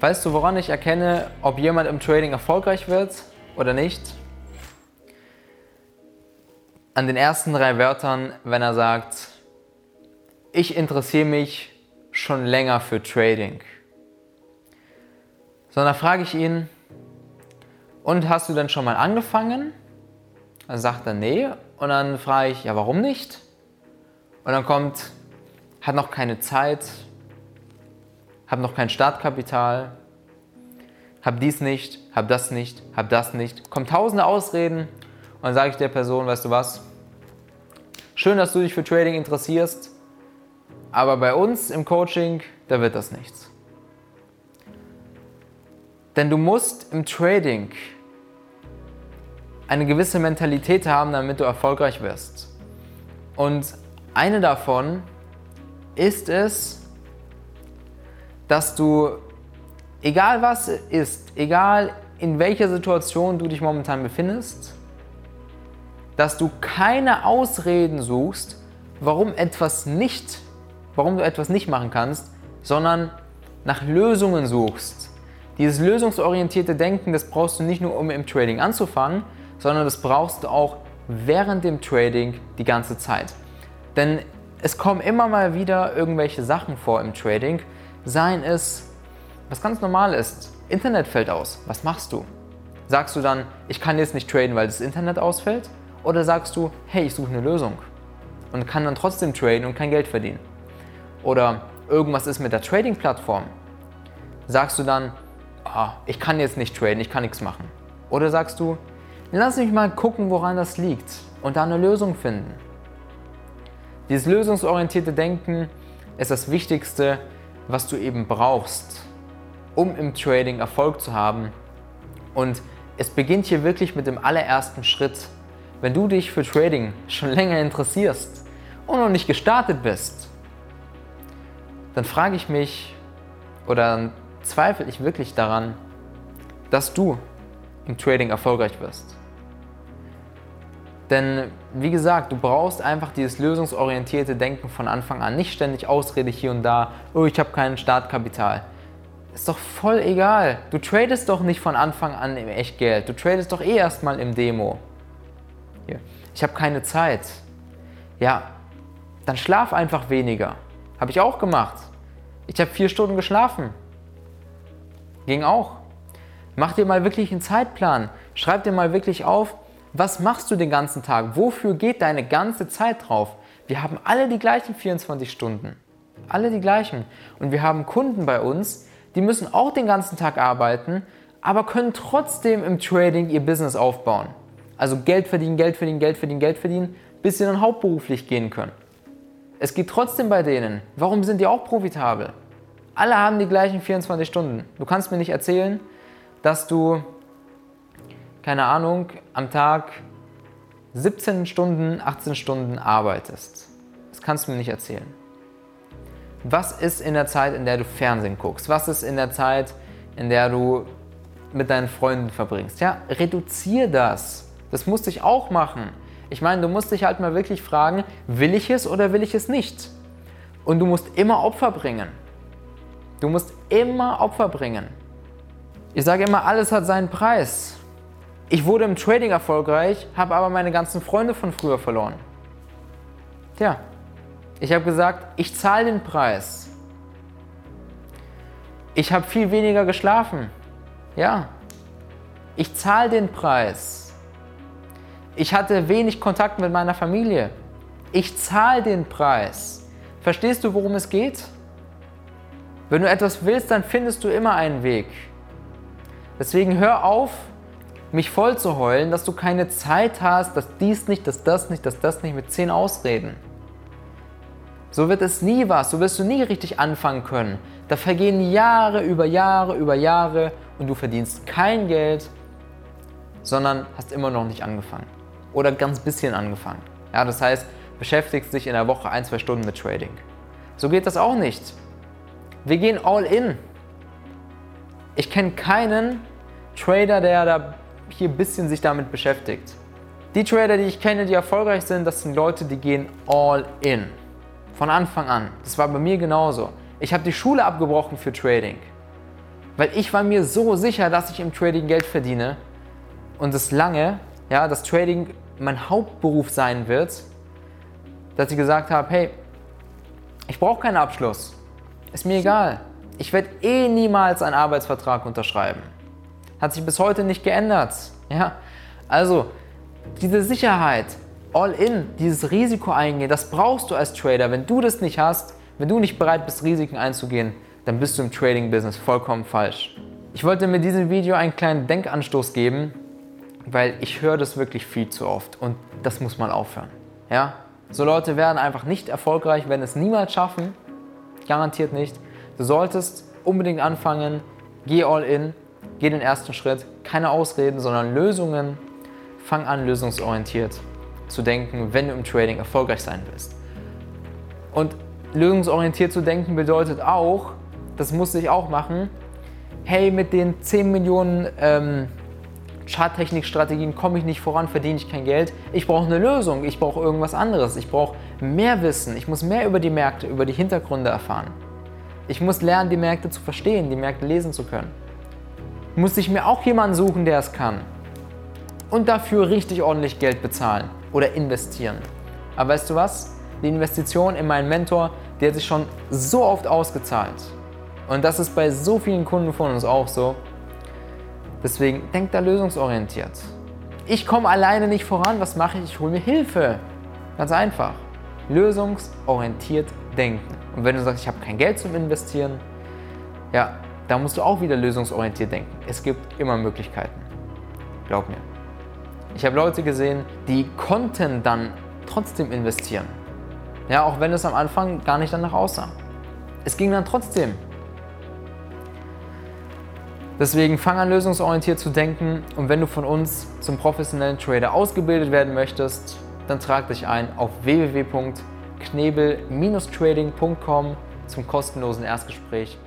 Weißt du, woran ich erkenne, ob jemand im Trading erfolgreich wird oder nicht? An den ersten drei Wörtern, wenn er sagt, ich interessiere mich schon länger für Trading. Sondern frage ich ihn, und hast du denn schon mal angefangen? Dann sagt er, nee. Und dann frage ich, ja, warum nicht? Und dann kommt, hat noch keine Zeit, habe noch kein Startkapital, habe dies nicht, habe das nicht, habe das nicht. Kommen tausende Ausreden und dann sage ich der Person, weißt du was, schön, dass du dich für Trading interessierst, aber bei uns im Coaching, da wird das nichts. Denn du musst im Trading eine gewisse Mentalität haben, damit du erfolgreich wirst. Und eine davon ist es, dass du, egal was ist, egal in welcher Situation du dich momentan befindest, dass du keine Ausreden suchst, warum etwas nicht, warum du etwas nicht machen kannst, sondern nach Lösungen suchst. Dieses lösungsorientierte Denken, das brauchst du nicht nur, um im Trading anzufangen, sondern das brauchst du auch während dem Trading die ganze Zeit. Denn es kommen immer mal wieder irgendwelche Sachen vor im Trading, Seien es, was ganz normal ist. Internet fällt aus. Was machst du? Sagst du dann, ich kann jetzt nicht traden, weil das Internet ausfällt? Oder sagst du, hey, ich suche eine Lösung und kann dann trotzdem traden und kein Geld verdienen? Oder irgendwas ist mit der Trading-Plattform. Sagst du dann, oh, ich kann jetzt nicht traden, ich kann nichts machen? Oder sagst du, lass mich mal gucken, woran das liegt und da eine Lösung finden? Dieses lösungsorientierte Denken ist das Wichtigste, was du eben brauchst, um im Trading Erfolg zu haben. Und es beginnt hier wirklich mit dem allerersten Schritt. Wenn du dich für Trading schon länger interessierst und noch nicht gestartet bist, dann frage ich mich oder zweifle ich wirklich daran, dass du im Trading erfolgreich wirst. Denn wie gesagt, du brauchst einfach dieses lösungsorientierte Denken von Anfang an. Nicht ständig Ausrede hier und da, oh, ich habe kein Startkapital. Ist doch voll egal. Du tradest doch nicht von Anfang an im Echtgeld. Du tradest doch eh erstmal im Demo. Hier. Ich habe keine Zeit. Ja, dann schlaf einfach weniger. Habe ich auch gemacht. Ich habe vier Stunden geschlafen. Ging auch. Mach dir mal wirklich einen Zeitplan. Schreib dir mal wirklich auf, was machst du den ganzen Tag? Wofür geht deine ganze Zeit drauf? Wir haben alle die gleichen 24 Stunden. Alle die gleichen. Und wir haben Kunden bei uns, die müssen auch den ganzen Tag arbeiten, aber können trotzdem im Trading ihr Business aufbauen. Also Geld verdienen, Geld verdienen, Geld verdienen, Geld verdienen, bis sie dann hauptberuflich gehen können. Es geht trotzdem bei denen. Warum sind die auch profitabel? Alle haben die gleichen 24 Stunden. Du kannst mir nicht erzählen, dass du keine Ahnung, am Tag 17 Stunden, 18 Stunden arbeitest. Das kannst du mir nicht erzählen. Was ist in der Zeit, in der du Fernsehen guckst? Was ist in der Zeit, in der du mit deinen Freunden verbringst? Ja, reduzier das. Das musst ich auch machen. Ich meine, du musst dich halt mal wirklich fragen, will ich es oder will ich es nicht? Und du musst immer Opfer bringen. Du musst immer Opfer bringen. Ich sage immer, alles hat seinen Preis. Ich wurde im Trading erfolgreich, habe aber meine ganzen Freunde von früher verloren. Tja, ich habe gesagt, ich zahle den Preis. Ich habe viel weniger geschlafen. Ja, ich zahle den Preis. Ich hatte wenig Kontakt mit meiner Familie. Ich zahle den Preis. Verstehst du, worum es geht? Wenn du etwas willst, dann findest du immer einen Weg. Deswegen hör auf, mich voll zu heulen, dass du keine Zeit hast, dass dies nicht, dass das nicht, dass das nicht mit zehn Ausreden. So wird es nie was, so wirst du nie richtig anfangen können. Da vergehen Jahre über Jahre über Jahre und du verdienst kein Geld, sondern hast immer noch nicht angefangen. Oder ganz bisschen angefangen. Ja, das heißt, beschäftigst dich in der Woche ein, zwei Stunden mit Trading. So geht das auch nicht. Wir gehen all in. Ich kenne keinen Trader, der da hier ein bisschen sich damit beschäftigt. Die Trader, die ich kenne, die erfolgreich sind, das sind Leute, die gehen all in. Von Anfang an. Das war bei mir genauso. Ich habe die Schule abgebrochen für Trading. Weil ich war mir so sicher, dass ich im Trading Geld verdiene und es lange, ja, dass Trading mein Hauptberuf sein wird, dass ich gesagt habe, hey, ich brauche keinen Abschluss. Ist mir egal. Ich werde eh niemals einen Arbeitsvertrag unterschreiben. Hat sich bis heute nicht geändert. Ja? Also, diese Sicherheit, all in, dieses Risiko eingehen, das brauchst du als Trader. Wenn du das nicht hast, wenn du nicht bereit bist, Risiken einzugehen, dann bist du im Trading-Business vollkommen falsch. Ich wollte mit diesem Video einen kleinen Denkanstoß geben, weil ich höre das wirklich viel zu oft und das muss mal aufhören. Ja? So Leute werden einfach nicht erfolgreich, werden es niemals schaffen, garantiert nicht. Du solltest unbedingt anfangen, geh all in, geh den ersten Schritt, keine Ausreden, sondern Lösungen. Fang an, lösungsorientiert zu denken, wenn du im Trading erfolgreich sein willst. Und lösungsorientiert zu denken bedeutet auch, das musste ich auch machen, hey, mit den 10 Millionen ähm, Charttechnik-Strategien komme ich nicht voran, verdiene ich kein Geld. Ich brauche eine Lösung, ich brauche irgendwas anderes, ich brauche mehr Wissen, ich muss mehr über die Märkte, über die Hintergründe erfahren. Ich muss lernen, die Märkte zu verstehen, die Märkte lesen zu können. Muss ich mir auch jemanden suchen, der es kann. Und dafür richtig ordentlich Geld bezahlen oder investieren. Aber weißt du was? Die Investition in meinen Mentor, die hat sich schon so oft ausgezahlt. Und das ist bei so vielen Kunden von uns auch so. Deswegen denk da lösungsorientiert. Ich komme alleine nicht voran, was mache ich? Ich hole mir Hilfe. Ganz einfach. Lösungsorientiert denken. Und wenn du sagst, ich habe kein Geld zum Investieren, ja, da musst du auch wieder lösungsorientiert denken. Es gibt immer Möglichkeiten. Glaub mir. Ich habe Leute gesehen, die konnten dann trotzdem investieren. Ja, auch wenn es am Anfang gar nicht danach aussah. Es ging dann trotzdem. Deswegen fang an, lösungsorientiert zu denken und wenn du von uns zum professionellen Trader ausgebildet werden möchtest, dann trag dich ein auf www.knebel-trading.com zum kostenlosen Erstgespräch